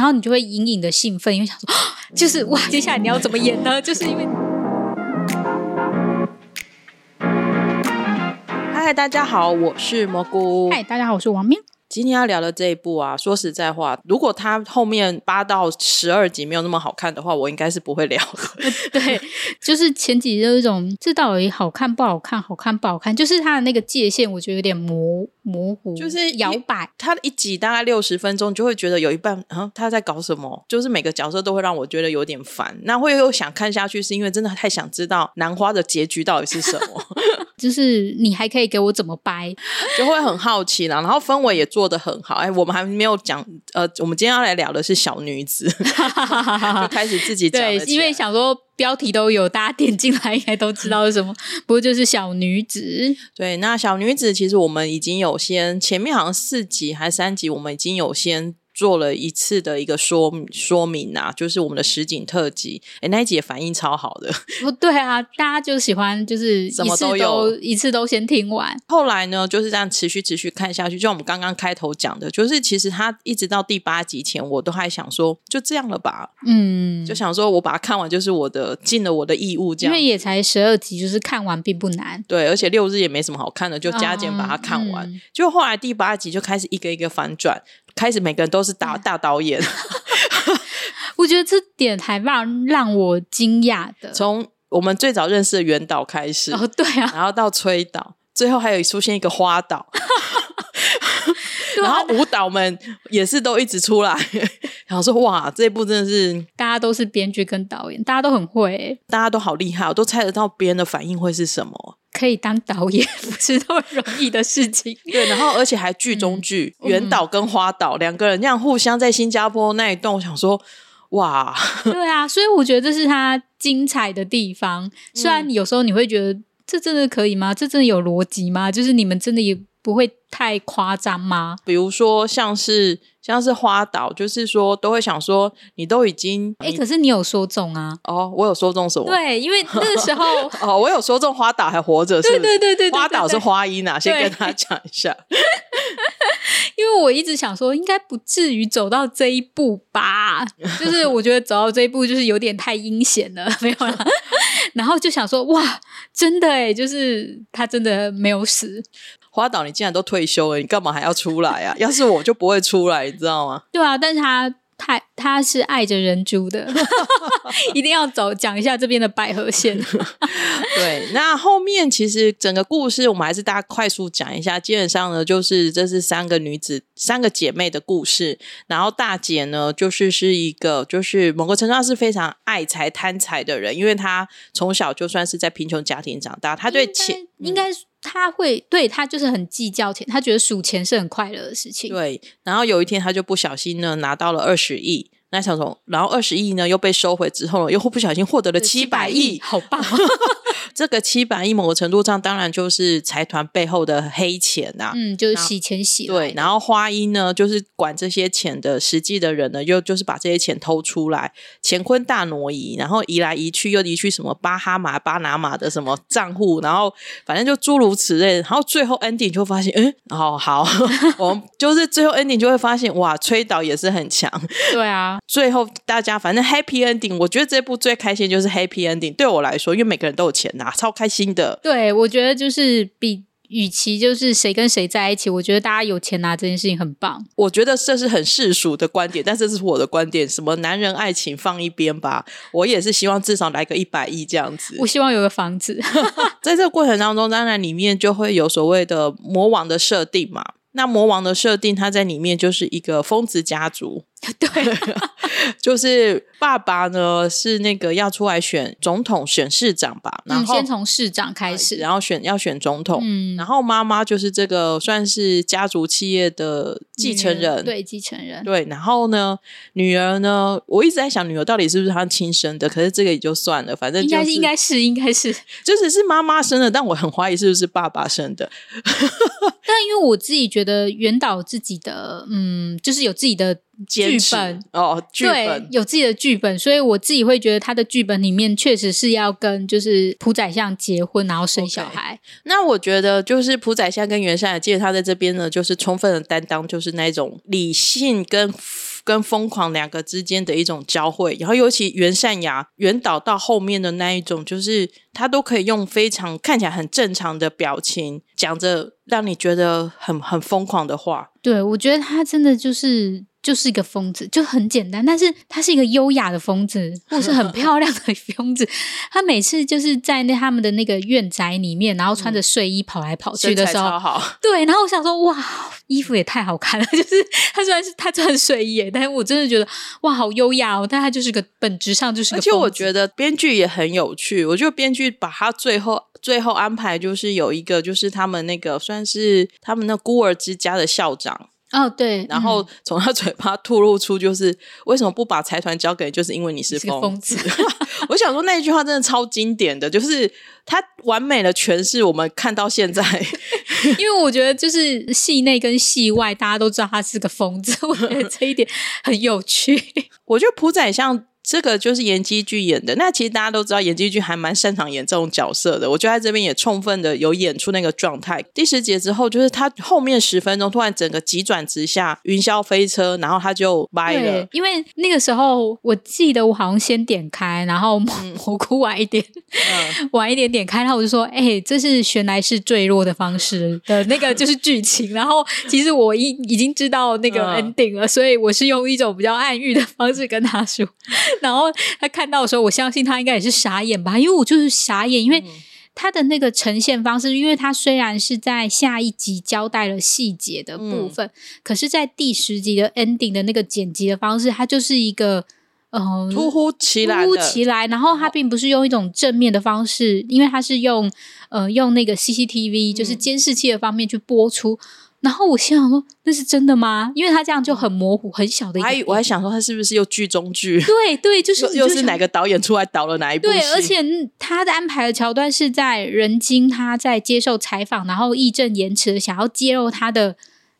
然后你就会隐隐的兴奋，因为想说，就是哇，接下来你要怎么演呢？就是因为，嗨，大家好，我是蘑菇。嗨，大家好，我是王喵。今天要聊的这一部啊，说实在话，如果它后面八到十二集没有那么好看的话，我应该是不会聊的。对，就是前几集有一种这到底好看不好看，好看不好看，就是它的那个界限，我觉得有点模模糊，就是摇摆。它一集大概六十分钟，就会觉得有一半啊，他在搞什么？就是每个角色都会让我觉得有点烦。那会又想看下去，是因为真的太想知道兰花的结局到底是什么。就是你还可以给我怎么掰，就会很好奇啦。然后氛围也做 得很好。哎，我们还没有讲，呃，我们今天要来聊的是小女子，就开始自己讲。对，因为想说标题都有，大家点进来应该都知道是什么，不过就是小女子。对，那小女子其实我们已经有先前面好像四集还是三集，我们已经有先。做了一次的一个说说明啊，就是我们的实景特辑，哎，那一集也反应超好的。不对啊，大家就喜欢就是一次都什么都有，一次都先听完。后来呢，就是这样持续持续看下去，就像我们刚刚开头讲的，就是其实他一直到第八集前，我都还想说就这样了吧，嗯，就想说我把它看完就是我的尽了我的义务，这样。因为也才十二集，就是看完并不难。对，而且六日也没什么好看的，就加减把它看完。嗯、就后来第八集就开始一个一个反转。开始每个人都是大大导演，我觉得这点还让让我惊讶的。从我们最早认识的原导开始，哦对啊，然后到崔导，最后还有出现一个花导，然后舞蹈们也是都一直出来，然后说哇，这一部真的是大家都是编剧跟导演，大家都很会，大家都好厉害，我都猜得到别人的反应会是什么。可以当导演不是那么容易的事情，对，然后而且还剧中剧，嗯、原导跟花导两个人这样互相在新加坡那一段，我想说，哇，对啊，所以我觉得这是他精彩的地方。虽然有时候你会觉得这真的可以吗？这真的有逻辑吗？就是你们真的也不会太夸张吗？比如说像是。像是花岛，就是说都会想说，你都已经哎、欸，可是你有说中啊？哦，我有说中什么？对，因为那个时候 哦，我有说中花岛还活着，是不是？对对对对对，花岛是花音啊，先跟他讲一下。因为我一直想说，应该不至于走到这一步吧？就是我觉得走到这一步，就是有点太阴险了，没有啦。然后就想说，哇，真的哎，就是他真的没有死。花岛，你既然都退休了，你干嘛还要出来啊？要是我就不会出来，你知道吗？对啊，但是他他他是爱着人猪的，一定要走讲一下这边的百合线。对，那后面其实整个故事我们还是大家快速讲一下。基本上呢，就是这是三个女子、三个姐妹的故事。然后大姐呢，就是是一个就是某个程度上是非常爱财贪财的人，因为她从小就算是在贫穷家庭长大，她对钱应该。他会对他就是很计较钱，他觉得数钱是很快乐的事情。对，然后有一天他就不小心呢拿到了二十亿。那小虫，然后二十亿呢又被收回之后呢，又不小心获得了七百亿，好棒！这个七百亿某个程度上当然就是财团背后的黑钱呐、啊，嗯，就是洗钱洗。对，然后花音呢，就是管这些钱的实际的人呢，又就是把这些钱偷出来，乾坤大挪移，然后移来移去，又移去什么巴哈马、巴拿马的什么账户，然后反正就诸如此类，然后最后 ending 就发现，嗯，哦好，我们就是最后 ending 就会发现，哇，崔导也是很强，对啊。最后大家反正 happy ending，我觉得这部最开心就是 happy ending。对我来说，因为每个人都有钱拿，超开心的。对，我觉得就是比与其就是谁跟谁在一起，我觉得大家有钱拿这件事情很棒。我觉得这是很世俗的观点，但是这是我的观点。什么男人爱情放一边吧，我也是希望至少来个一百亿这样子。我希望有个房子。在这个过程当中，当然里面就会有所谓的魔王的设定嘛。那魔王的设定，他在里面就是一个疯子家族。对，就是爸爸呢是那个要出来选总统、选市长吧，然后、嗯、先从市长开始，然后选要选总统。嗯，然后妈妈就是这个算是家族企业的继承人，对，继承人。对，然后呢，女儿呢，我一直在想女儿到底是不是她亲生的，可是这个也就算了，反正、就是、应该是应该是应该是，就是是妈妈生的，但我很怀疑是不是爸爸生的。但因为我自己觉得原导自己的，嗯，就是有自己的。剧本哦，剧本对，有自己的剧本，所以我自己会觉得他的剧本里面确实是要跟就是朴宰相结婚，然后生小孩。Okay. 那我觉得就是朴宰相跟袁山，记得他在这边呢，就是充分的担当，就是那种理性跟跟疯狂两个之间的一种交汇。然后尤其袁善雅袁导到后面的那一种，就是他都可以用非常看起来很正常的表情，讲着让你觉得很很疯狂的话。对，我觉得他真的就是。就是一个疯子，就很简单，但是他是一个优雅的疯子，或是很 漂亮的疯子。他每次就是在那他们的那个院宅里面，然后穿着睡衣跑来跑去的时候，好对。然后我想说，哇，衣服也太好看了。就是他虽然是他穿睡衣，但是我真的觉得哇，好优雅哦。但他就是个本质上就是个子。而且我觉得编剧也很有趣。我觉得编剧把他最后最后安排，就是有一个，就是他们那个算是他们那孤儿之家的校长。哦，对，然后从他嘴巴吐露出就是为什么不把财团交给，就是因为你是疯子。我想说那一句话真的超经典的，就是他完美的诠释我们看到现在。因为我觉得就是戏内跟戏外大家都知道他是个疯子，我觉得这一点很有趣。我觉得朴宰相。这个就是严基俊演的。那其实大家都知道，严基俊还蛮擅长演这种角色的。我觉得在这边也充分的有演出那个状态。第十节之后，就是他后面十分钟突然整个急转直下，云霄飞车，然后他就歪了。对，因为那个时候我记得我好像先点开，然后蘑菇晚一点，嗯、晚一点点开，然后我就说：“哎、欸，这是悬崖式坠落的方式的那个就是剧情。”然后其实我已已经知道那个 ending 了，嗯、所以我是用一种比较暗喻的方式跟他说。然后他看到的时候，我相信他应该也是傻眼吧，因为我就是傻眼，因为他的那个呈现方式，因为他虽然是在下一集交代了细节的部分，嗯、可是，在第十集的 ending 的那个剪辑的方式，它就是一个嗯突如其来，突如其来，然后他并不是用一种正面的方式，因为他是用呃用那个 CCTV 就是监视器的方面去播出。嗯然后我心想说，那是真的吗？因为他这样就很模糊，很小的一个。我还我还想说，他是不是又剧中剧？对对，就是就又是哪个导演出来导了哪一部戏？对，而且他的安排的桥段是在人精他在接受采访，然后义正言辞的想要揭露他的。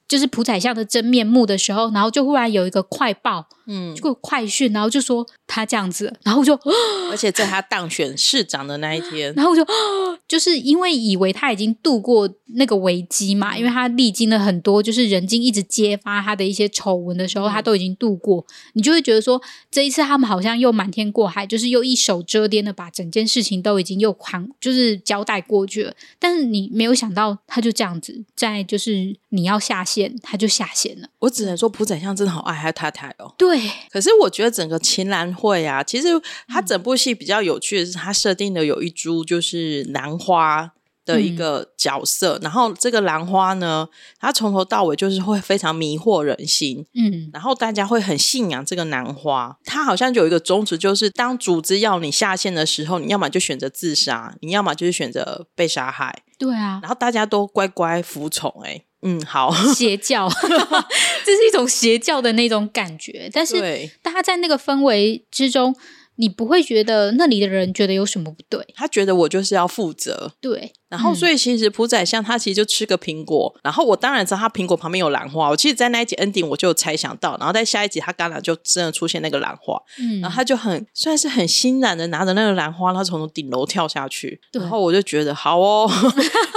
就是朴宰相的真面目的时候，然后就忽然有一个快报，嗯，就快讯，然后就说他这样子，然后就，而且在他当选市长的那一天，然后我就，就是因为以为他已经度过那个危机嘛，因为他历经了很多，就是人精一直揭发他的一些丑闻的时候，他都已经度过，你就会觉得说，这一次他们好像又瞒天过海，就是又一手遮天的把整件事情都已经又扛，就是交代过去了，但是你没有想到，他就这样子，在就是你要下线。他就下线了。我只能说，朴宰相真的好爱他太太哦。对，可是我觉得整个秦兰会啊，其实它整部戏比较有趣的是，它设定的有一株就是兰花的一个角色，嗯、然后这个兰花呢，它从头到尾就是会非常迷惑人心。嗯，然后大家会很信仰这个兰花。它好像就有一个宗旨，就是当组织要你下线的时候，你要么就选择自杀，你要么就是选择被杀害。对啊，然后大家都乖乖服从、欸。哎。嗯，好，邪教，这是一种邪教的那种感觉。但是，大家在那个氛围之中，你不会觉得那里的人觉得有什么不对？他觉得我就是要负责。对，然后所以其实朴宰相他其实就吃个苹果，然后我当然知道他苹果旁边有兰花。我其实，在那一集 ending 我就有猜想到，然后在下一集他刚然就真的出现那个兰花，嗯，然后他就很算是很欣然的拿着那个兰花，他从顶楼跳下去。然后我就觉得好哦，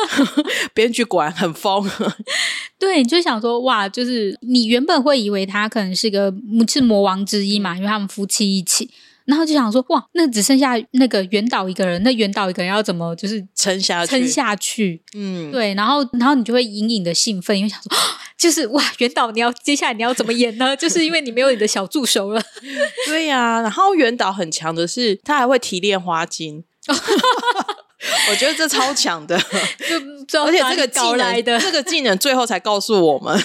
编剧果然很疯。对，你就想说哇，就是你原本会以为他可能是个是魔王之一嘛，因为他们夫妻一起。然后就想说，哇，那只剩下那个袁导一个人，那袁导一个人要怎么就是撑下去？撑下去，嗯，对。然后，然后你就会隐隐的兴奋，因为想说，就是哇，袁导你要接下来你要怎么演呢？就是因为你没有你的小助手了。对呀、啊，然后袁导很强的是，他还会提炼花精。我觉得这超强的，就而且这个技能，这个技能最后才告诉我们，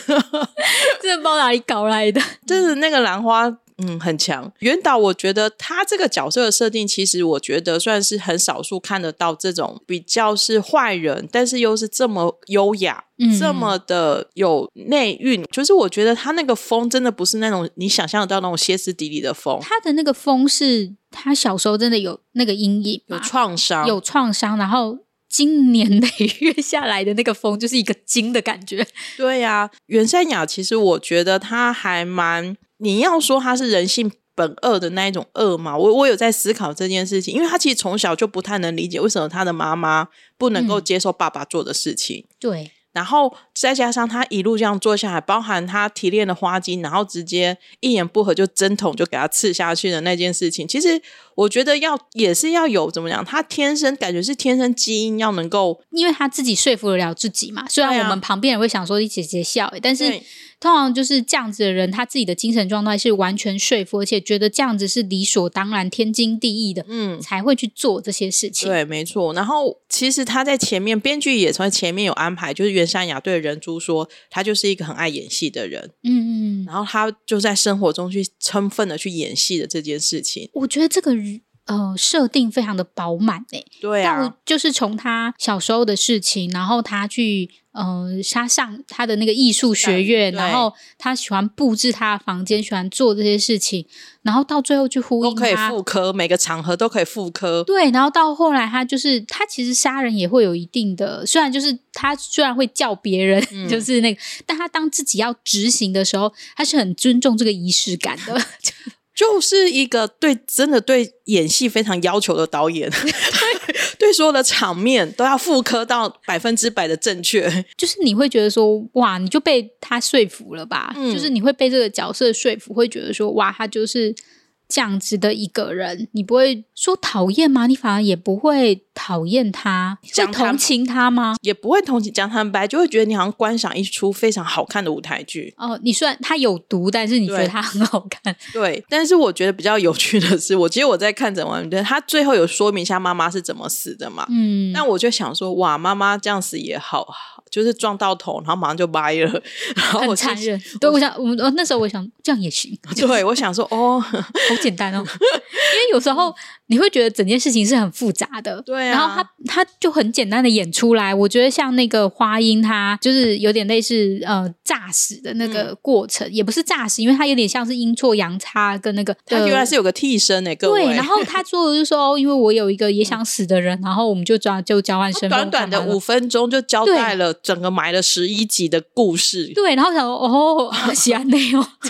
这是包哪里搞来的？就是那个兰花。嗯，很强。袁导，我觉得他这个角色的设定，其实我觉得算是很少数看得到这种比较是坏人，但是又是这么优雅，嗯、这么的有内蕴。就是我觉得他那个风，真的不是那种你想象得到那种歇斯底里的风。他的那个风是他小时候真的有那个阴影，有创伤，有创伤，然后经年累月下来的那个风，就是一个惊的感觉。对呀、啊，袁善雅，其实我觉得他还蛮。你要说他是人性本恶的那一种恶吗？我我有在思考这件事情，因为他其实从小就不太能理解为什么他的妈妈不能够接受爸爸做的事情。对、嗯，然后再加上他一路这样做下来，包含他提炼的花精，然后直接一言不合就针筒就给他刺下去的那件事情，其实我觉得要也是要有怎么讲，他天生感觉是天生基因要能够，因为他自己说服得了自己嘛。虽然我们旁边人会想说你姐姐笑，但是。通常就是这样子的人，他自己的精神状态是完全说服，而且觉得这样子是理所当然、天经地义的，嗯，才会去做这些事情。对，没错。然后其实他在前面，编剧也从前面有安排，就是袁山雅对人珠说，他就是一个很爱演戏的人，嗯嗯。然后他就在生活中去充分的去演戏的这件事情，我觉得这个呃设定非常的饱满诶。对啊，就是从他小时候的事情，然后他去。嗯、呃，他上他的那个艺术学院，然后他喜欢布置他的房间，喜欢做这些事情，然后到最后去呼应他，都可以复刻，每个场合都可以复刻。对，然后到后来他就是他其实杀人也会有一定的，虽然就是他虽然会叫别人、嗯、就是那个，但他当自己要执行的时候，他是很尊重这个仪式感的。就是一个对真的对演戏非常要求的导演，对，对所有的场面都要复刻到百分之百的正确。就是你会觉得说，哇，你就被他说服了吧？嗯，就是你会被这个角色说服，会觉得说，哇，他就是。这样子的一个人，你不会说讨厌吗？你反而也不会讨厌他，会同情他吗？也不会同情，讲坦白，就会觉得你好像观赏一出非常好看的舞台剧。哦，你虽然他有毒，但是你觉得他很好看。对，但是我觉得比较有趣的是，我其实我在看整完，他最后有说明一下妈妈是怎么死的嘛。嗯，那我就想说，哇，妈妈这样死也好。就是撞到头，然后马上就掰了，然后我很残忍。对，我想，我们那时候我想这样也行。对，我想说，哦，好简单哦，因为有时候。你会觉得整件事情是很复杂的，对啊。然后他他就很简单的演出来，我觉得像那个花音，他就是有点类似呃诈死的那个过程，嗯、也不是诈死，因为他有点像是阴错阳差跟那个。他原来是有个替身诶，各位。对，然后他做的就是说，因为我有一个也想死的人，嗯、然后我们就交就交换身份，短短的五分钟就交代了整个埋了十一集的故事。对，然后想说哦，喜欢内容，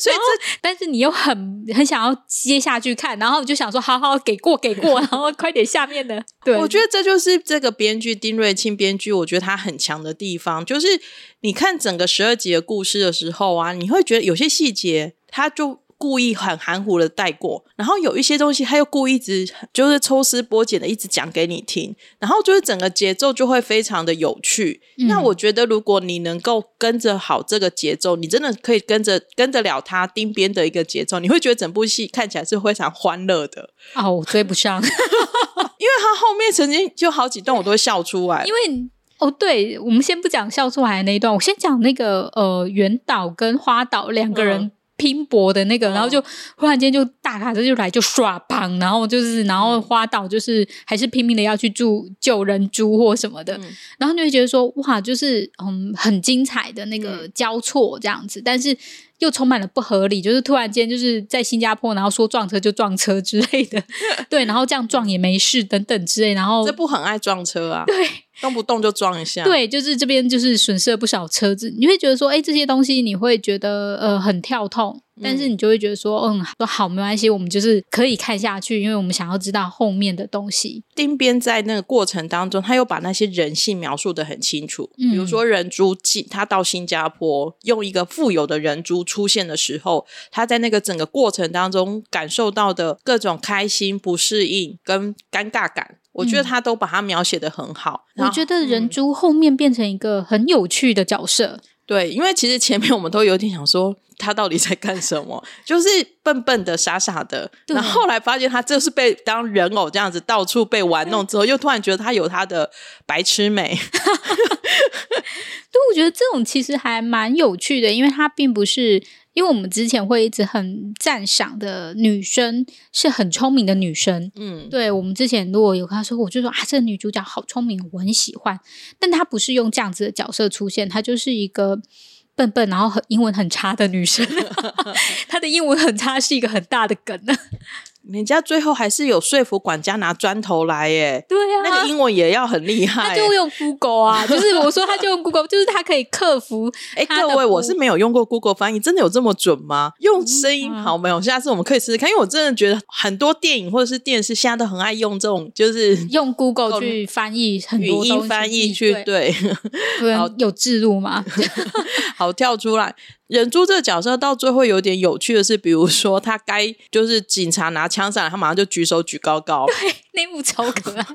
所以这但是你又很很想要接下去看，然后就想说。好好给过给过，然后快点下面的。对，我觉得这就是这个编剧丁瑞庆编剧，我觉得他很强的地方，就是你看整个十二集的故事的时候啊，你会觉得有些细节他就。故意很含糊的带过，然后有一些东西他又故意一直就是抽丝剥茧的一直讲给你听，然后就是整个节奏就会非常的有趣。嗯、那我觉得如果你能够跟着好这个节奏，你真的可以跟着跟得了他丁边的一个节奏，你会觉得整部戏看起来是非常欢乐的。哦，我追不上，因为他后面曾经就好几段我都会笑出来。因为哦，对，我们先不讲笑出来的那一段，我先讲那个呃，原岛跟花岛两个人。嗯拼搏的那个，然后就忽然间就大卡车就来就刷砰，然后就是然后花岛就是还是拼命的要去住救人猪或什么的，嗯、然后你会觉得说哇，就是嗯很精彩的那个交错这样子，嗯、但是又充满了不合理，就是突然间就是在新加坡，然后说撞车就撞车之类的，对，然后这样撞也没事等等之类，然后这不很爱撞车啊，对。动不动就撞一下，对，就是这边就是损失了不少车子。你会觉得说，哎，这些东西你会觉得呃很跳痛，但是你就会觉得说，嗯，说好没关系，我们就是可以看下去，因为我们想要知道后面的东西。丁边在那个过程当中，他又把那些人性描述的很清楚，嗯、比如说人猪进他到新加坡，用一个富有的人猪出现的时候，他在那个整个过程当中感受到的各种开心、不适应跟尴尬感。我觉得他都把它描写的很好。嗯、我觉得人猪后面变成一个很有趣的角色。对，因为其实前面我们都有点想说他到底在干什么，就是笨笨的、傻傻的。对然后后来发现他就是被当人偶这样子到处被玩弄之后，又突然觉得他有他的白痴美。对，我觉得这种其实还蛮有趣的，因为他并不是。因为我们之前会一直很赞赏的女生是很聪明的女生，嗯，对，我们之前如果有跟她说，我就说啊，这个女主角好聪明，我很喜欢。但她不是用这样子的角色出现，她就是一个笨笨，然后很英文很差的女生。她的英文很差是一个很大的梗呢。人家最后还是有说服管家拿砖头来耶。对啊，那个英文也要很厉害。他就用 Google 啊，就是我说他就用 Google，就是他可以克服。哎，各位，我是没有用过 Google 翻译，真的有这么准吗？用声音、嗯、好没有？下次我们可以试试看，因为我真的觉得很多电影或者是电视现在都很爱用这种，就是用 Google 去翻译很多语音翻译去对，对，好有置入吗？好跳出来。忍珠这个角色到最后有点有趣的是，比如说他该就是警察拿枪上来，他马上就举手举高高。对，那幕超可爱。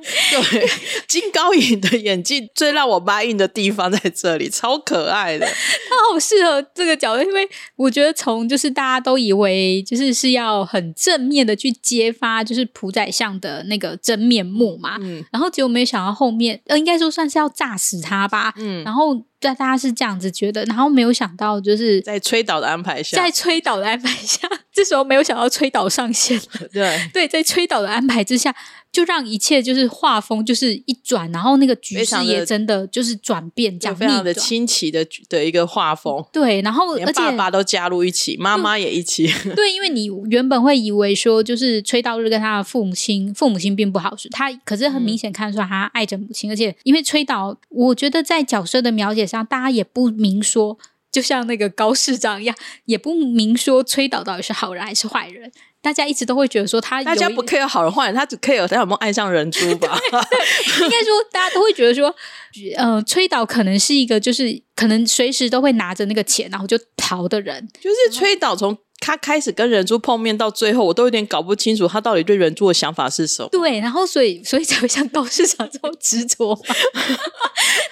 对，金高银的演技最让我 buy in 的地方在这里，超可爱的。他好适合这个角色，因为我觉得从就是大家都以为就是是要很正面的去揭发就是朴宰相的那个真面目嘛，嗯，然后结果没想到后面呃，应该说算是要炸死他吧，嗯，然后。对，大家是这样子觉得，然后没有想到，就是在崔导的安排下，在崔导的安排下，这时候没有想到崔导上线了。对对，在崔导的安排之下。就让一切就是画风就是一转，然后那个局势也真的就是转变，这样非常的清奇的的一个画风。对，然后而且爸爸都加入一起，妈妈也一起。对，因为你原本会以为说，就是崔道日跟他的父母亲，父母亲并不好，是他可是很明显看出来他爱着母亲，嗯、而且因为崔导，我觉得在角色的描写上，大家也不明说，就像那个高市长一样，也不明说崔导到底是好人还是坏人。大家一直都会觉得说他，大家不 care 好人坏人，他只 care 他有没有爱上人猪吧？应该说，大家都会觉得说，呃，崔导可能是一个就是可能随时都会拿着那个钱然后就逃的人，就是崔导从。他开始跟人珠碰面到最后，我都有点搞不清楚他到底对人珠的想法是什么。对，然后所以所以才会像高市长这么执着，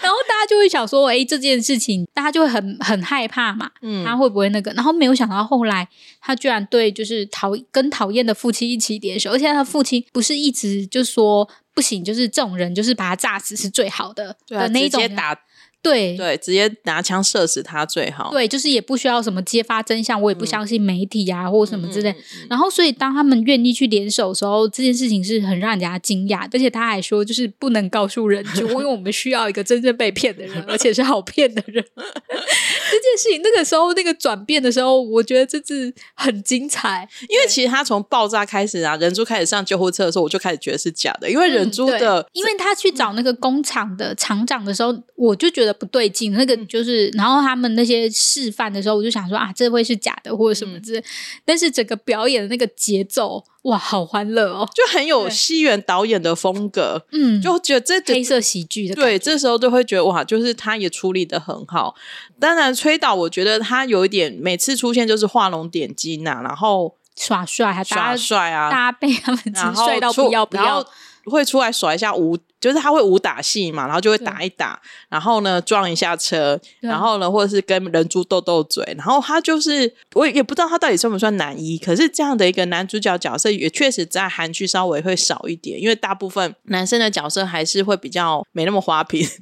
然后大家就会想说，哎，这件事情大家就会很很害怕嘛，嗯，他会不会那个？然后没有想到后来他居然对就是讨跟讨厌的父亲一起联手，而且他父亲不是一直就说不行，就是这种人就是把他炸死是最好的，对啊，的那一种打。对对，直接拿枪射死他最好。对，就是也不需要什么揭发真相，我也不相信媒体啊，嗯、或什么之类。然后，所以当他们愿意去联手的时候，这件事情是很让人家惊讶。而且他还说，就是不能告诉人就，因为我们需要一个真正被骗的人，而且是好骗的人。这件事情那个时候那个转变的时候，我觉得这是很精彩。因为其实他从爆炸开始啊，人珠开始上救护车的时候，我就开始觉得是假的。因为人珠的，嗯、因为他去找那个工厂的厂长的时候，我就觉得不对劲。那个就是，然后他们那些示范的时候，我就想说啊，这会是假的或者什么之类。嗯、但是整个表演的那个节奏，哇，好欢乐哦，就很有西园导演的风格。嗯，就觉得这黑色喜剧的对，这时候就会觉得哇，就是他也处理的很好。当然，崔导我觉得他有一点每次出现就是画龙点睛呐、啊，然后耍帅，还耍帅啊，搭配他们帅到不要不要，会出来耍一下舞。就是他会武打戏嘛，然后就会打一打，然后呢撞一下车，然后呢或者是跟人猪斗斗嘴，然后他就是我也不知道他到底算不算男一，可是这样的一个男主角角色也确实在韩剧稍微会少一点，因为大部分男生的角色还是会比较没那么花瓶。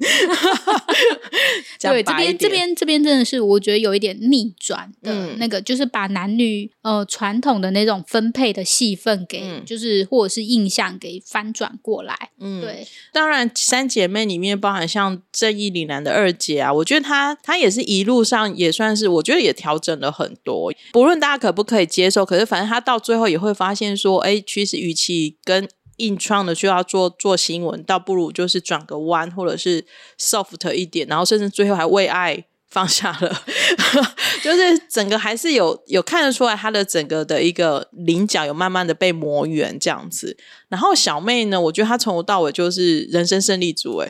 对，这边这边这边真的是我觉得有一点逆转的那个，嗯、就是把男女呃传统的那种分配的戏份给，嗯、就是或者是印象给翻转过来。嗯，对。当然，三姐妹里面包含像正义凛然的二姐啊，我觉得她她也是一路上也算是，我觉得也调整了很多。不论大家可不可以接受，可是反正她到最后也会发现说，哎，其实与其跟硬创的就要做做新闻，倒不如就是转个弯，或者是 soft 一点，然后甚至最后还为爱。放下了，就是整个还是有有看得出来，他的整个的一个棱角有慢慢的被磨圆这样子。然后小妹呢，我觉得她从头到尾就是人生胜利组哎，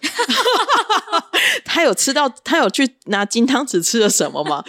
她有吃到，她有去拿金汤匙吃了什么吗？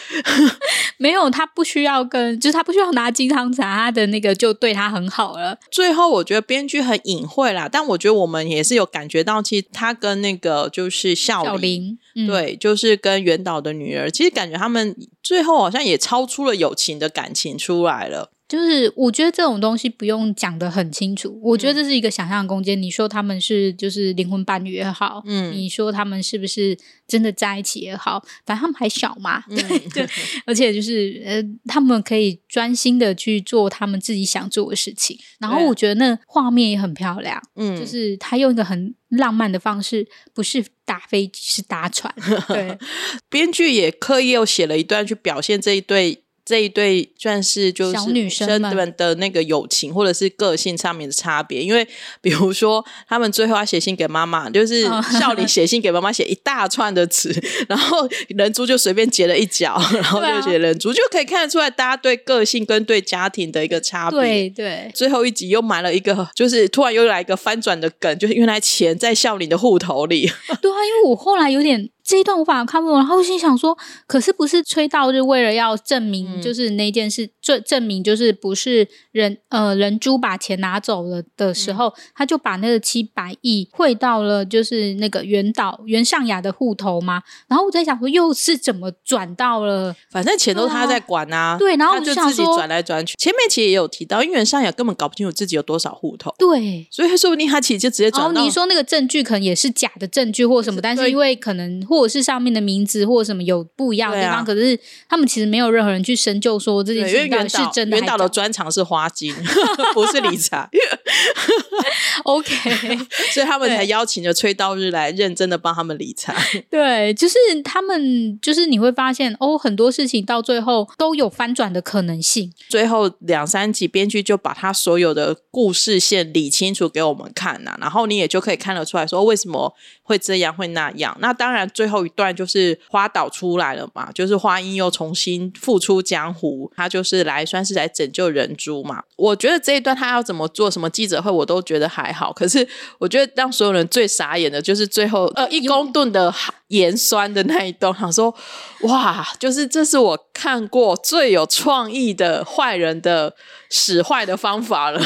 没有，她不需要跟，就是她不需要拿金汤匙，她的那个就对她很好了。最后我觉得编剧很隐晦啦，但我觉得我们也是有感觉到，其实她跟那个就是孝林。嗯、对，就是跟原导的女儿，其实感觉他们最后好像也超出了友情的感情出来了。就是我觉得这种东西不用讲的很清楚，我觉得这是一个想象空间。嗯、你说他们是就是灵魂伴侣也好，嗯，你说他们是不是真的在一起也好，反正他们还小嘛，对、嗯、对，而且就是呃，他们可以专心的去做他们自己想做的事情。然后我觉得那画面也很漂亮，嗯，就是他用一个很浪漫的方式，不是打飞机，是搭船。对，编剧也刻意又写了一段去表现这一对。这一对算是就是小女生们的那个友情或者是个性上面的差别，因为 比如说他们最后要写信给妈妈，就是 孝琳写信给妈妈写一大串的词，然后人猪就随便截了一角，然后就写人猪，就可以看得出来大家对个性跟对家庭的一个差别。对对，最后一集又埋了一个，就是突然又来一个翻转的梗，就是原来钱在孝琳的户头里。对啊，因为我后来有点。这一段我反而看不懂，然后我心想说，可是不是崔道日为了要证明，就是那件事，证、嗯、证明就是不是人呃人猪把钱拿走了的时候，嗯、他就把那个七百亿汇到了就是那个袁岛袁尚雅的户头吗？然后我在想说，又是怎么转到了？反正钱都是他在管啊。对，然后我就，就自己转来转去。前面其实也有提到，因为袁尚雅根本搞不清楚自己有多少户头。对，所以说不定他其实就直接转。然后你说那个证据可能也是假的证据或什么，但是因为可能或者是上面的名字或者什么有不一样的地方，啊、可是他们其实没有任何人去深究说这件事情到底是真的。原导的专长是花金，不是理财。OK，所以他们才邀请了崔道日来认真的帮他们理财。对，就是他们，就是你会发现哦，很多事情到最后都有翻转的可能性。最后两三集，编剧就把他所有的故事线理清楚给我们看呐、啊，然后你也就可以看得出来说为什么会这样会那样。那当然，最后一段就是花岛出来了嘛，就是花音又重新复出江湖，他就是来算是来拯救人猪嘛。我觉得这一段他要怎么做什么记者会，我都觉得还好。可是我觉得让所有人最傻眼的就是最后呃 一公吨的盐酸的那一段，想说哇，就是这是我看过最有创意的坏人的使坏的方法了。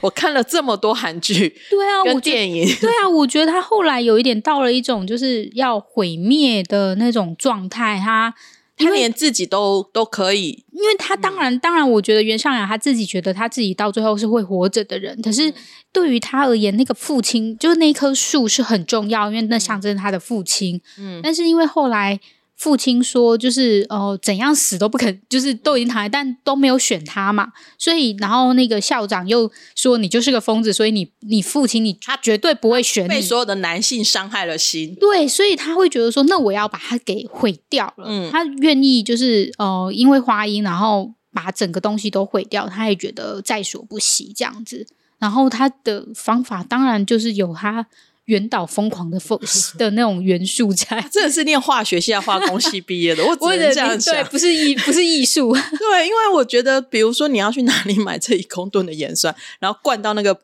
我看了这么多韩剧，对啊，跟电影，对啊，我觉得他后来有一点到了一种就是要毁灭的那种状态，他。他连自己都都可以，因为他当然、嗯、当然，我觉得袁尚雅他自己觉得他自己到最后是会活着的人，可是对于他而言，那个父亲就是那棵树是很重要，因为那象征他的父亲。嗯，但是因为后来。父亲说：“就是哦、呃，怎样死都不肯，就是都已经躺在，但都没有选他嘛。所以，然后那个校长又说你就是个疯子，所以你你父亲你他绝对不会选你。被所有的男性伤害了心，对，所以他会觉得说，那我要把他给毁掉了。嗯，他愿意就是呃，因为花音，然后把整个东西都毁掉，他也觉得在所不惜这样子。然后他的方法当然就是有他。”原岛疯狂的疯 的那种元素在，真的是念化学系、化工系毕业的，我只能这样想。对，不是艺，不是艺术。对，因为我觉得，比如说你要去哪里买这一公吨的盐酸，然后灌到那个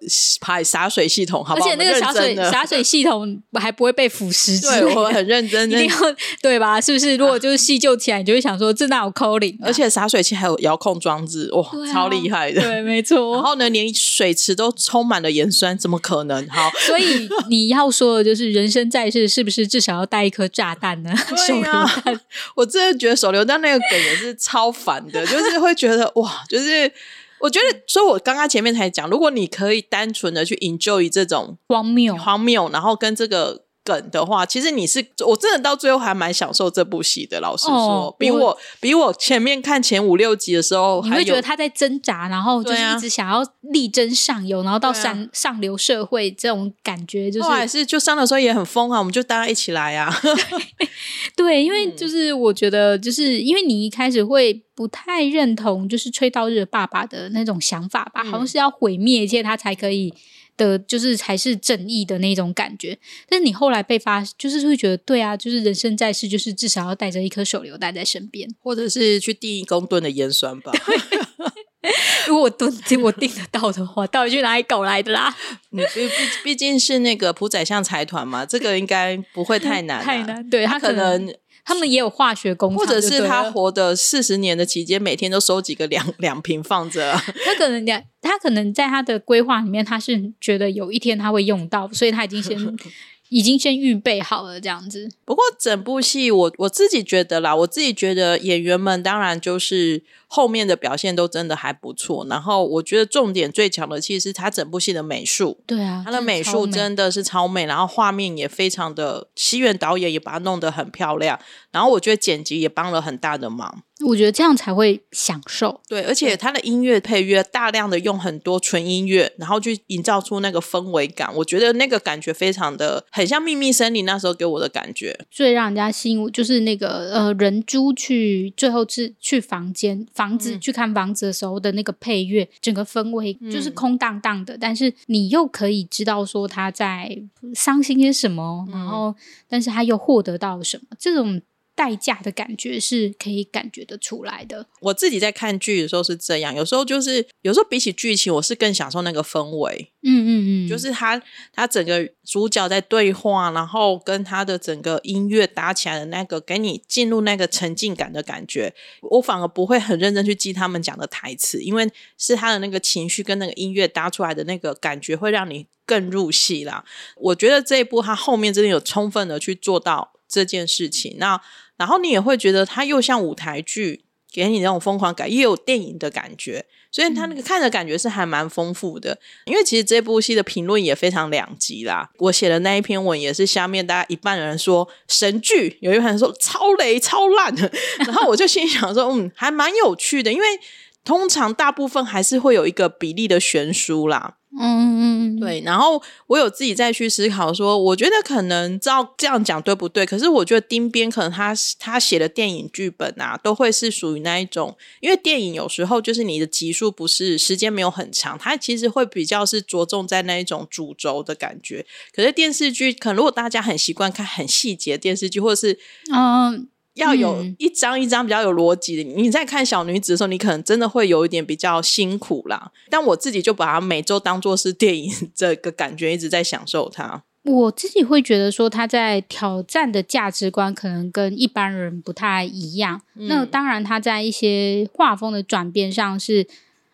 排洒水系统，好不好？而且那个洒水洒水系统还不会被腐蚀。对，我很认真，一定要对吧？是不是？如果就是细究起来，你就会想说，这哪有抠零？而且洒水器还有遥控装置，哇，超厉害的。对，没错。然后呢，连水池都充满了盐酸，怎么可能？好，所以你。要说的就是人生在世，是不是至少要带一颗炸弹呢？手榴弹，我真的觉得手榴弹那个梗也是超烦的，就是会觉得哇，就是我觉得，所以我刚刚前面才讲，如果你可以单纯的去 enjoy 这种荒谬、荒谬，然后跟这个。梗的话，其实你是我真的到最后还蛮享受这部戏的。老实说，哦、比我，我比我前面看前五六集的时候，你会觉得他在挣扎，然后就是一直想要力争上游，啊、然后到上、啊、上流社会这种感觉，就是还是就上的时候也很疯啊，我们就大家一起来啊。对，因为就是我觉得，就是因为你一开始会不太认同，就是崔道日爸爸的那种想法吧，嗯、好像是要毁灭一切，他才可以。的就是才是正义的那种感觉，但是你后来被发，就是会觉得对啊，就是人生在世，就是至少要带着一颗手榴弹在身边，或者是去订一公吨的盐酸吧。如果我订我订得到的话，到底去哪里搞来的啦？你毕毕毕竟是那个朴宰相财团嘛，这个应该不会太 难，太难。对他可能。他们也有化学工厂，或者是他活的四十年的期间，每天都收几个两两瓶放着。他可能两，他可能在他的规划里面，他是觉得有一天他会用到，所以他已经先 已经先预备好了这样子。不过整部戏，我我自己觉得啦，我自己觉得演员们当然就是后面的表现都真的还不错。然后我觉得重点最强的，其实是他整部戏的美术。对啊，他的美术真的是超美，然后画面也非常的，西院导演也把它弄得很漂亮。然后我觉得剪辑也帮了很大的忙。我觉得这样才会享受。对，而且他的音乐配乐大量的用很多纯音乐，然后去营造出那个氛围感。我觉得那个感觉非常的很像《秘密森林》那时候给我的感觉。最让人家吸引就是那个呃，人猪去最后是去房间房子、嗯、去看房子的时候的那个配乐，整个氛围就是空荡荡的，嗯、但是你又可以知道说他在伤心些什么，然后但是他又获得到了什么这种。代价的感觉是可以感觉得出来的。我自己在看剧的时候是这样，有时候就是有时候比起剧情，我是更享受那个氛围。嗯嗯嗯，就是他他整个主角在对话，然后跟他的整个音乐搭起来的那个，给你进入那个沉浸感的感觉。我反而不会很认真去记他们讲的台词，因为是他的那个情绪跟那个音乐搭出来的那个感觉，会让你更入戏啦。我觉得这一部他后面真的有充分的去做到这件事情。那然后你也会觉得它又像舞台剧，给你那种疯狂感，也有电影的感觉，所以它那个看的感觉是还蛮丰富的。因为其实这部戏的评论也非常两极啦。我写的那一篇文也是下面大家一半的人说神剧，有一半人说超雷超烂的。然后我就心想说，嗯，还蛮有趣的，因为通常大部分还是会有一个比例的悬殊啦。嗯嗯嗯，对。然后我有自己再去思考说，我觉得可能照这样讲对不对？可是我觉得丁边可能他他写的电影剧本啊，都会是属于那一种，因为电影有时候就是你的集数不是时间没有很长，它其实会比较是着重在那一种主轴的感觉。可是电视剧，可能如果大家很习惯看很细节的电视剧，或者是嗯。要有一张一张比较有逻辑的，你在看小女子的时候，你可能真的会有一点比较辛苦啦。但我自己就把它每周当做是电影这个感觉，一直在享受它。我自己会觉得说，他在挑战的价值观可能跟一般人不太一样。嗯、那当然，他在一些画风的转变上是，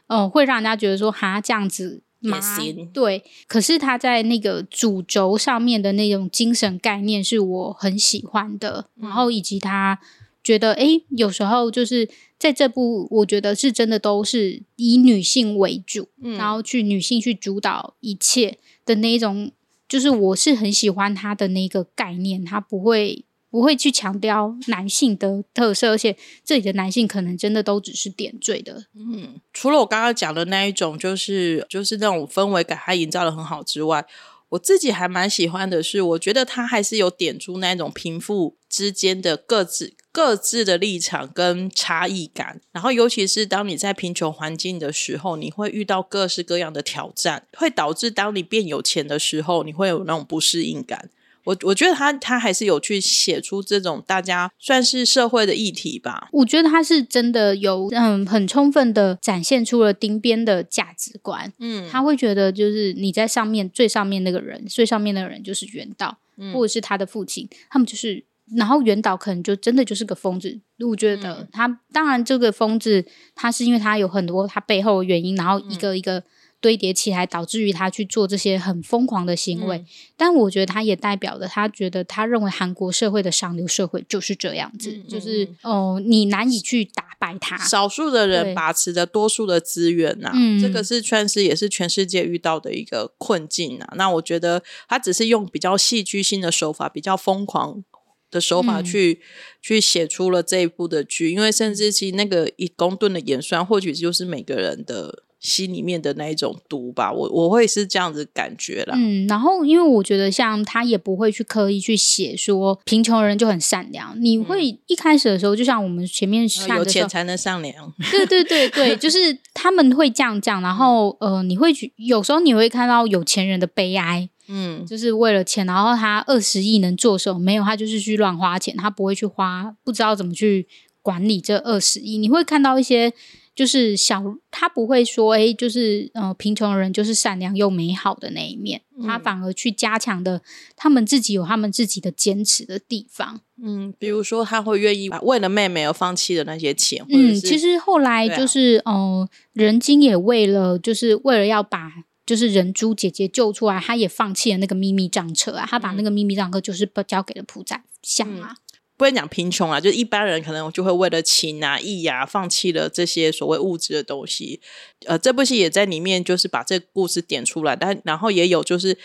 呃，会让人家觉得说，哈，这样子。也行，对，可是他在那个主轴上面的那种精神概念是我很喜欢的，嗯、然后以及他觉得，诶，有时候就是在这部，我觉得是真的都是以女性为主，嗯、然后去女性去主导一切的那一种，就是我是很喜欢他的那个概念，他不会。不会去强调男性的特色，而且这里的男性可能真的都只是点缀的。嗯，除了我刚刚讲的那一种，就是就是那种氛围感，它营造得很好之外，我自己还蛮喜欢的是，我觉得他还是有点出那种贫富之间的各自各自的立场跟差异感。然后，尤其是当你在贫穷环境的时候，你会遇到各式各样的挑战，会导致当你变有钱的时候，你会有那种不适应感。我我觉得他他还是有去写出这种大家算是社会的议题吧。我觉得他是真的有嗯很充分的展现出了丁边的价值观。嗯，他会觉得就是你在上面最上面那个人，最上面那个人就是元道，嗯、或者是他的父亲，他们就是，然后元导可能就真的就是个疯子。我觉得他、嗯、当然这个疯子，他是因为他有很多他背后的原因，然后一个一个。堆叠起来，导致于他去做这些很疯狂的行为。嗯、但我觉得他也代表了他觉得他认为韩国社会的上流社会就是这样子，嗯嗯、就是哦，你难以去打败他。少数的人把持着多数的资源呐、这个是算是也是全世界遇到的一个困境啊。嗯、那我觉得他只是用比较戏剧性的手法，比较疯狂的手法去、嗯、去写出了这一部的剧，因为甚至其实那个一公吨的演算，或许就是每个人的。心里面的那一种毒吧，我我会是这样子感觉啦。嗯，然后因为我觉得像他也不会去刻意去写说贫穷人就很善良，你会一开始的时候，就像我们前面有钱才能善良。对对对对，就是他们会这样讲，然后呃，你会有时候你会看到有钱人的悲哀，嗯，就是为了钱，然后他二十亿能做什么？没有，他就是去乱花钱，他不会去花，不知道怎么去管理这二十亿。你会看到一些。就是小，他不会说，哎，就是呃，贫穷人就是善良又美好的那一面，嗯、他反而去加强的，他们自己有他们自己的坚持的地方。嗯，比如说他会愿意为了妹妹而放弃的那些钱。嗯，其实后来就是，哦、啊呃，人精也为了，就是为了要把就是人猪姐姐救出来，他也放弃了那个秘密帐册啊，他把那个秘密帐册就是交给了朴宰相啊。嗯不会讲贫穷啊，就是一般人可能就会为了情啊、义啊，放弃了这些所谓物质的东西。呃，这部戏也在里面，就是把这个故事点出来，但然后也有就是。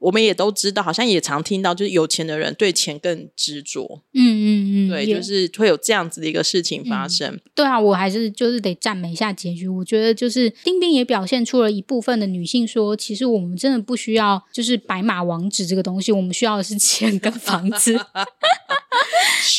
我们也都知道，好像也常听到，就是有钱的人对钱更执着。嗯嗯嗯，对，就是会有这样子的一个事情发生。嗯、对啊，我还是就是得赞美一下结局。我觉得就是丁丁也表现出了一部分的女性说，其实我们真的不需要就是白马王子这个东西，我们需要的是钱跟房子。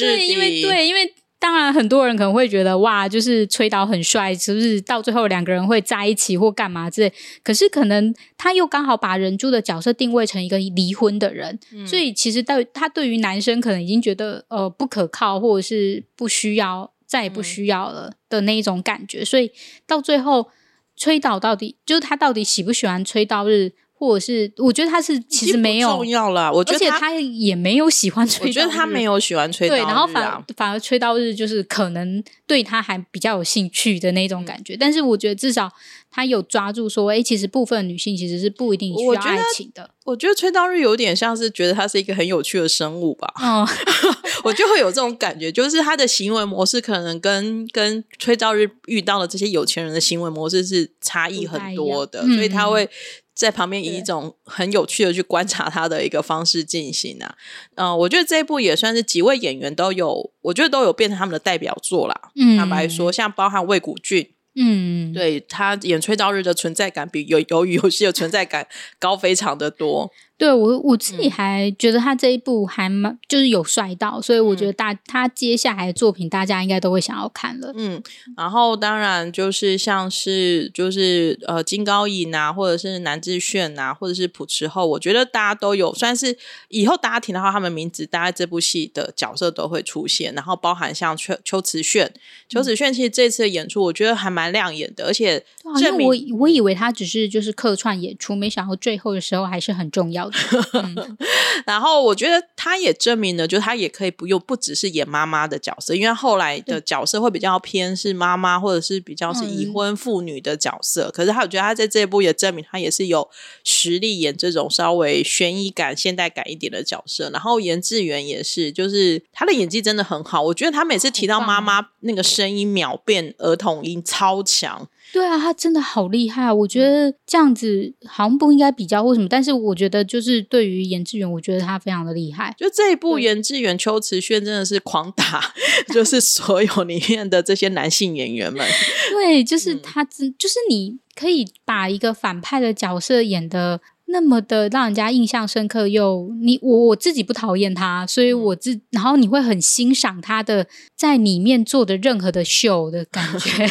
是的因为对，因为。当然，很多人可能会觉得哇，就是崔导很帅，是不是到最后两个人会在一起或干嘛之类？可是可能他又刚好把人猪的角色定位成一个离婚的人，嗯、所以其实对他对于男生可能已经觉得呃不可靠，或者是不需要，再也不需要了的那一种感觉。嗯、所以到最后，崔导到底就是他到底喜不喜欢崔道日？或者是我觉得他是其实没有重要了，我觉得他，而且他也没有喜欢崔道日，我觉得他没有喜欢崔道日，对，然后反而反而吹刀日就是可能对他还比较有兴趣的那种感觉，嗯、但是我觉得至少他有抓住说，哎，其实部分女性其实是不一定需要爱情的。我觉得吹刀日有点像是觉得他是一个很有趣的生物吧，嗯，我就会有这种感觉，就是他的行为模式可能跟跟吹刀日遇到的这些有钱人的行为模式是差异很多的，所以他会。在旁边以一种很有趣的去观察他的一个方式进行啊，嗯、呃，我觉得这一部也算是几位演员都有，我觉得都有变成他们的代表作啦。嗯，坦白说，像包含魏谷俊，嗯，对他演崔道日的存在感比有鱿鱼游戏的存在感高非常的多。对我我自己还觉得他这一部还蛮就是有帅到，所以我觉得大他接下来的作品大家应该都会想要看了。嗯，然后当然就是像是就是呃金高银啊，或者是南智炫啊，或者是朴持厚，我觉得大家都有算是以后大家听到他们名字，大概这部戏的角色都会出现。然后包含像邱邱慈炫，邱慈炫其实这次的演出我觉得还蛮亮眼的，而且因为我我以为他只是就是客串演出，没想到最后的时候还是很重要的。嗯、然后我觉得他也证明了，就他也可以不用不只是演妈妈的角色，因为后来的角色会比较偏是妈妈或者是比较是已婚妇女的角色。嗯、可是他我觉得他在这一部也证明他也是有实力演这种稍微悬疑感、现代感一点的角色。然后严志远也是，就是他的演技真的很好。我觉得他每次提到妈妈那个声音秒变儿童音超强。对啊，他真的好厉害。我觉得这样子好像不应该比较或什么，但是我觉得就是对于严志远，我觉得他非常的厉害。就这一部严志远、秋瓷炫真的是狂打，就是所有里面的这些男性演员们。对，就是他，嗯、就是你可以把一个反派的角色演得。那么的让人家印象深刻又，又你我我自己不讨厌他，所以我自然后你会很欣赏他的在里面做的任何的秀的感觉。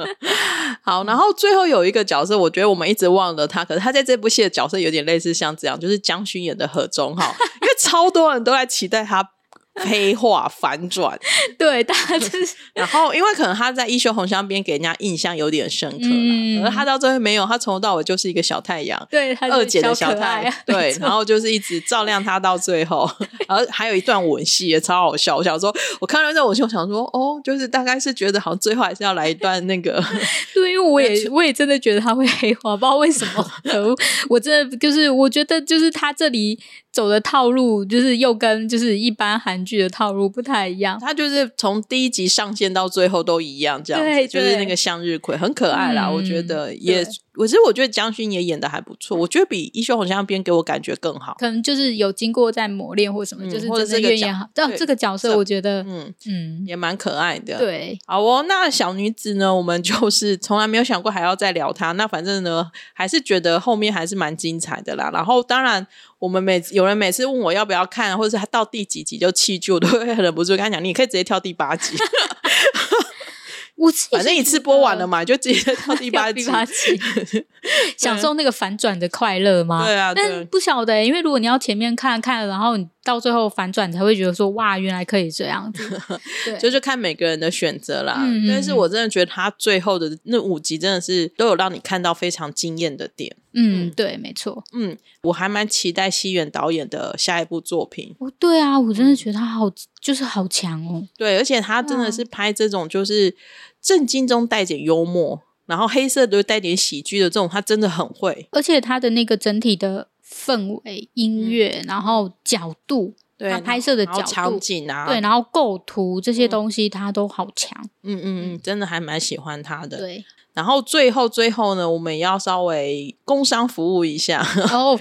好，然后最后有一个角色，我觉得我们一直忘了他，可是他在这部戏的角色有点类似像这样，就是江勋演的何中哈，因为超多人都在期待他。黑化反转，对，大家 就是，然后因为可能他在《一休红香边》给人家印象有点深刻了，嗯、而他到最后没有，他从头到尾就是一个小太阳，对，二姐的小太阳，啊、对，然后就是一直照亮他到最后，然后还有一段吻戏也超好笑。我想说，我看到这吻戏，我想说，哦，就是大概是觉得好像最后还是要来一段那个，对，因为我也我也真的觉得他会黑化，不知道为什么，我真的就是我觉得就是他这里。走的套路就是又跟就是一般韩剧的套路不太一样，他就是从第一集上线到最后都一样，这样子对对就是那个向日葵很可爱啦，嗯、我觉得也。我其实我觉得江勋也演的还不错，我觉得比《一休红镶边》给我感觉更好。可能就是有经过在磨练或什么，嗯、就是真的越演好。这这个角色我觉得，嗯嗯，嗯也蛮可爱的。对，好哦。那小女子呢？我们就是从来没有想过还要再聊她。那反正呢，还是觉得后面还是蛮精彩的啦。然后当然，我们每有人每次问我要不要看，或者是他到第几集就弃剧，我都会忍不住跟他讲，你可以直接跳第八集。我反正一次播完了嘛，就直接到第八集，享受那个反转的快乐吗？对啊，但不晓得、欸，因为如果你要前面看看，然后你到最后反转，才会觉得说哇，原来可以这样子。对，就是看每个人的选择啦。嗯、但是我真的觉得他最后的那五集真的是都有让你看到非常惊艳的点。嗯，对，没错。嗯，我还蛮期待西元导演的下一部作品。哦，对啊，我真的觉得他好，就是好强哦。对，而且他真的是拍这种就是震惊中带点幽默，然后黑色都带点喜剧的这种，他真的很会。而且他的那个整体的氛围、音乐，嗯、然后角度。对，他拍摄的角度、场景啊，对，然后构图这些东西，他都好强。嗯嗯嗯，真的还蛮喜欢他的。对。然后最后最后呢，我们也要稍微工商服务一下哦。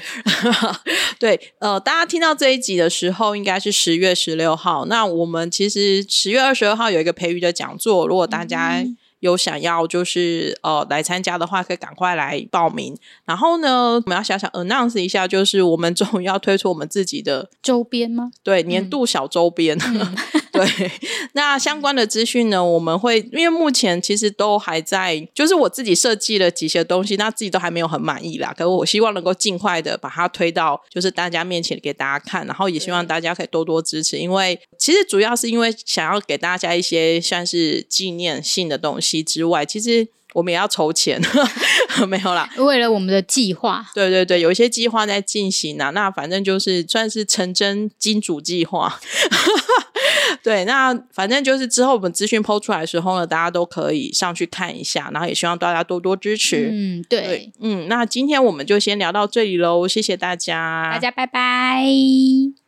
对，呃，大家听到这一集的时候，应该是十月十六号。那我们其实十月二十二号有一个培育的讲座，如果大家、嗯。有想要就是呃来参加的话，可以赶快来报名。然后呢，我们要小小 announce 一下，就是我们终于要推出我们自己的周边吗？对，年度小周边。嗯、对，那相关的资讯呢，我们会因为目前其实都还在，就是我自己设计了几些东西，那自己都还没有很满意啦。可是我希望能够尽快的把它推到就是大家面前给大家看，然后也希望大家可以多多支持，因为其实主要是因为想要给大家一些算是纪念性的东西。之外，其实我们也要筹钱，没有啦。为了我们的计划，对对对，有一些计划在进行啊。那反正就是算是成真金主计划。对，那反正就是之后我们资讯 PO 出来的时候呢，大家都可以上去看一下，然后也希望大家多多支持。嗯，对，对，嗯，那今天我们就先聊到这里喽，谢谢大家，大家拜拜。